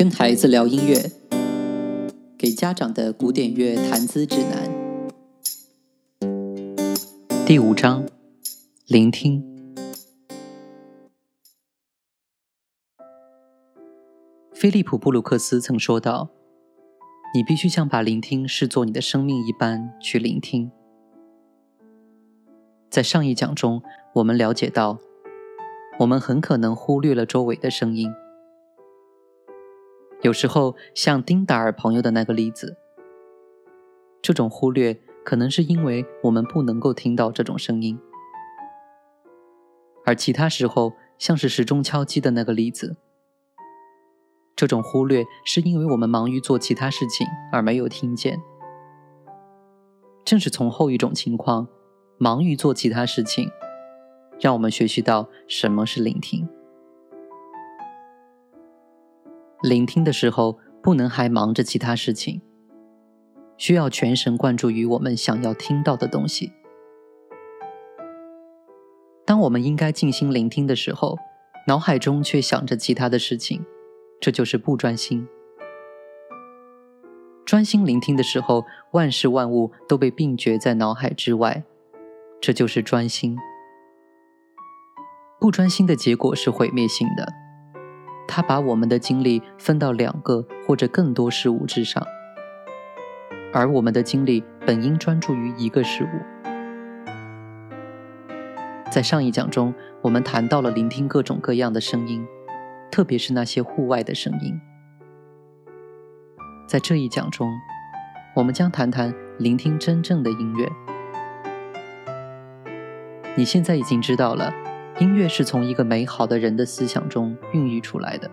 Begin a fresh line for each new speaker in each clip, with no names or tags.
跟孩子聊音乐，给家长的古典乐谈资指南。第五章：聆听。菲利普·布鲁克斯曾说道：“你必须像把聆听视作你的生命一般去聆听。”在上一讲中，我们了解到，我们很可能忽略了周围的声音。有时候，像丁达尔朋友的那个例子，这种忽略可能是因为我们不能够听到这种声音；而其他时候，像是时钟敲击的那个例子，这种忽略是因为我们忙于做其他事情而没有听见。正是从后一种情况，忙于做其他事情，让我们学习到什么是聆听。聆听的时候，不能还忙着其他事情，需要全神贯注于我们想要听到的东西。当我们应该静心聆听的时候，脑海中却想着其他的事情，这就是不专心。专心聆听的时候，万事万物都被并觉在脑海之外，这就是专心。不专心的结果是毁灭性的。他把我们的精力分到两个或者更多事物之上，而我们的精力本应专注于一个事物。在上一讲中，我们谈到了聆听各种各样的声音，特别是那些户外的声音。在这一讲中，我们将谈谈聆听真正的音乐。你现在已经知道了。音乐是从一个美好的人的思想中孕育出来的。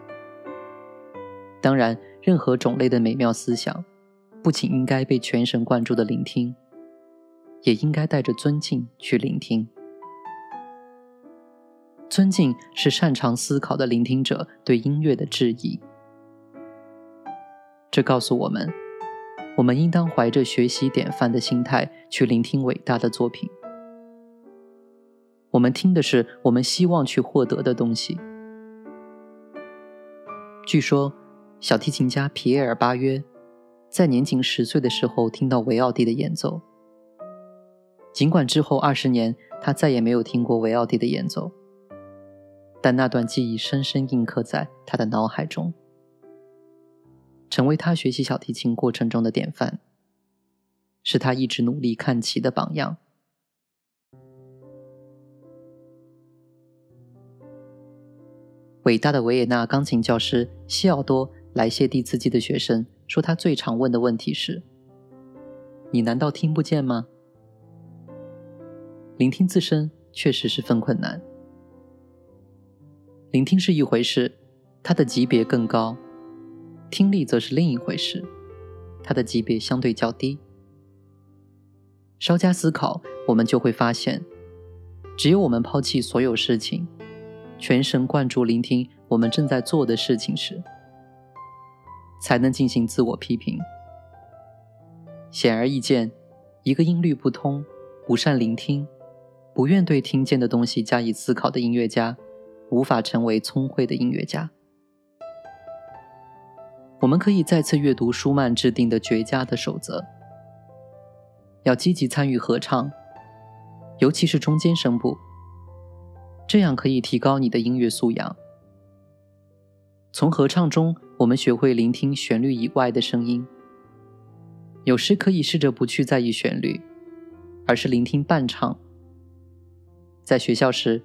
当然，任何种类的美妙思想，不仅应该被全神贯注的聆听，也应该带着尊敬去聆听。尊敬是擅长思考的聆听者对音乐的质疑。这告诉我们，我们应当怀着学习典范的心态去聆听伟大的作品。我们听的是我们希望去获得的东西。据说，小提琴家皮埃尔·巴约在年仅十岁的时候听到维奥蒂的演奏。尽管之后二十年他再也没有听过维奥蒂的演奏，但那段记忆深深印刻在他的脑海中，成为他学习小提琴过程中的典范，是他一直努力看齐的榜样。伟大的维也纳钢琴教师西奥多·莱谢蒂茨基的学生说：“他最常问的问题是：‘你难道听不见吗？’聆听自身确实十分困难。聆听是一回事，它的级别更高；听力则是另一回事，它的级别相对较低。稍加思考，我们就会发现，只有我们抛弃所有事情。”全神贯注聆听我们正在做的事情时，才能进行自我批评。显而易见，一个音律不通、不善聆听、不愿对听见的东西加以思考的音乐家，无法成为聪慧的音乐家。我们可以再次阅读舒曼制定的绝佳的守则：要积极参与合唱，尤其是中间声部。这样可以提高你的音乐素养。从合唱中，我们学会聆听旋律以外的声音。有时可以试着不去在意旋律，而是聆听伴唱。在学校时，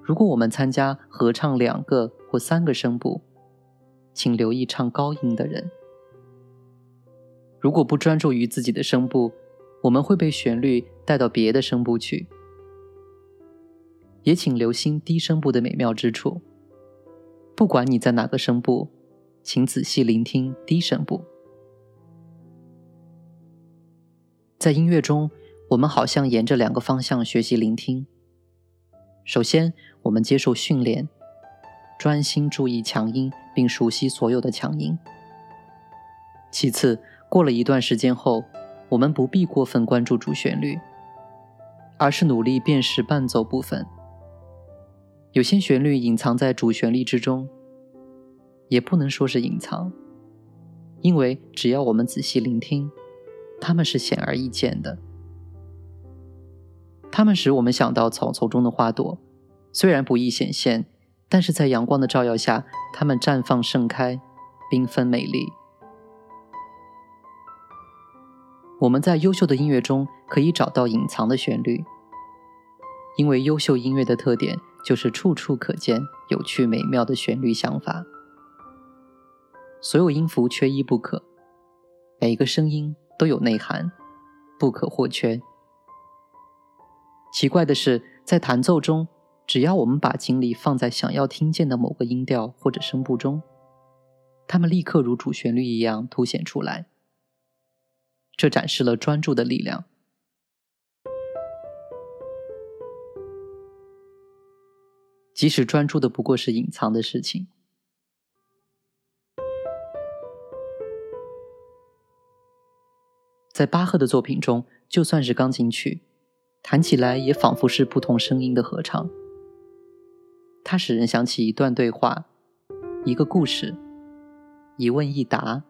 如果我们参加合唱两个或三个声部，请留意唱高音的人。如果不专注于自己的声部，我们会被旋律带到别的声部去。也请留心低声部的美妙之处。不管你在哪个声部，请仔细聆听低声部。在音乐中，我们好像沿着两个方向学习聆听。首先，我们接受训练，专心注意强音，并熟悉所有的强音。其次，过了一段时间后，我们不必过分关注主旋律，而是努力辨识伴奏部分。有些旋律隐藏在主旋律之中，也不能说是隐藏，因为只要我们仔细聆听，它们是显而易见的。它们使我们想到草丛中的花朵，虽然不易显现，但是在阳光的照耀下，它们绽放盛开，缤纷美丽。我们在优秀的音乐中可以找到隐藏的旋律，因为优秀音乐的特点就是处处可见有趣美妙的旋律想法。所有音符缺一不可，每一个声音都有内涵，不可或缺。奇怪的是，在弹奏中，只要我们把精力放在想要听见的某个音调或者声部中，它们立刻如主旋律一样凸显出来。这展示了专注的力量，即使专注的不过是隐藏的事情。在巴赫的作品中，就算是钢琴曲，弹起来也仿佛是不同声音的合唱。它使人想起一段对话，一个故事，一问一答，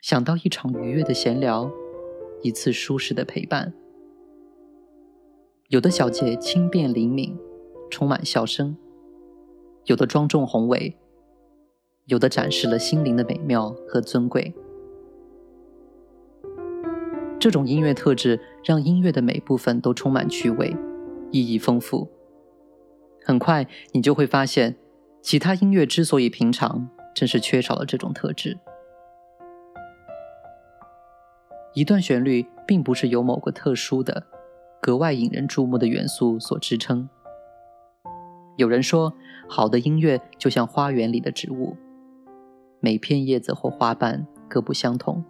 想到一场愉悦的闲聊，一次舒适的陪伴。有的小节轻便灵敏，充满笑声；有的庄重宏伟，有的展示了心灵的美妙和尊贵。这种音乐特质让音乐的每部分都充满趣味，意义丰富。很快，你就会发现，其他音乐之所以平常，正是缺少了这种特质。一段旋律并不是由某个特殊的、格外引人注目的元素所支撑。有人说，好的音乐就像花园里的植物，每片叶子或花瓣各不相同。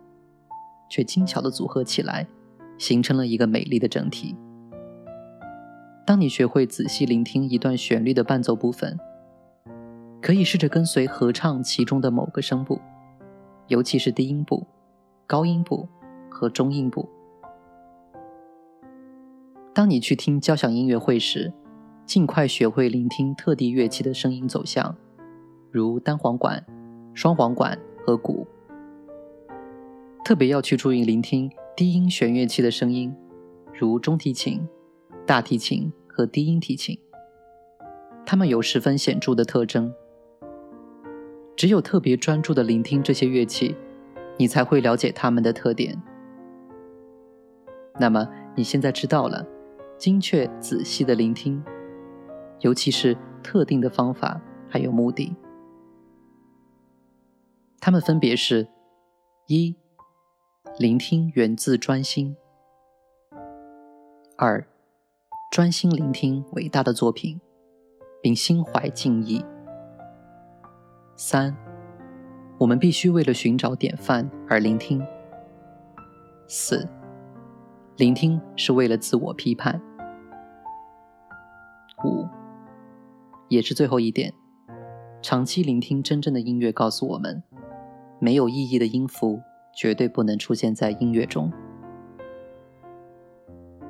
却精巧的组合起来，形成了一个美丽的整体。当你学会仔细聆听一段旋律的伴奏部分，可以试着跟随合唱其中的某个声部，尤其是低音部、高音部和中音部。当你去听交响音乐会时，尽快学会聆听特定乐器的声音走向，如单簧管、双簧管和鼓。特别要去注意聆听低音弦乐器的声音，如中提琴、大提琴和低音提琴，它们有十分显著的特征。只有特别专注的聆听这些乐器，你才会了解它们的特点。那么你现在知道了，精确仔细的聆听，尤其是特定的方法还有目的，它们分别是：一。聆听源自专心。二，专心聆听伟大的作品，并心怀敬意。三，我们必须为了寻找典范而聆听。四，聆听是为了自我批判。五，也是最后一点，长期聆听真正的音乐，告诉我们，没有意义的音符。绝对不能出现在音乐中。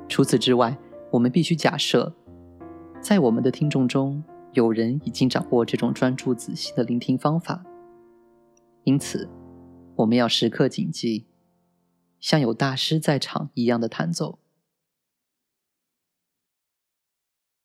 除此之外，我们必须假设，在我们的听众中有人已经掌握这种专注仔细的聆听方法。因此，我们要时刻谨记，像有大师在场一样的弹奏。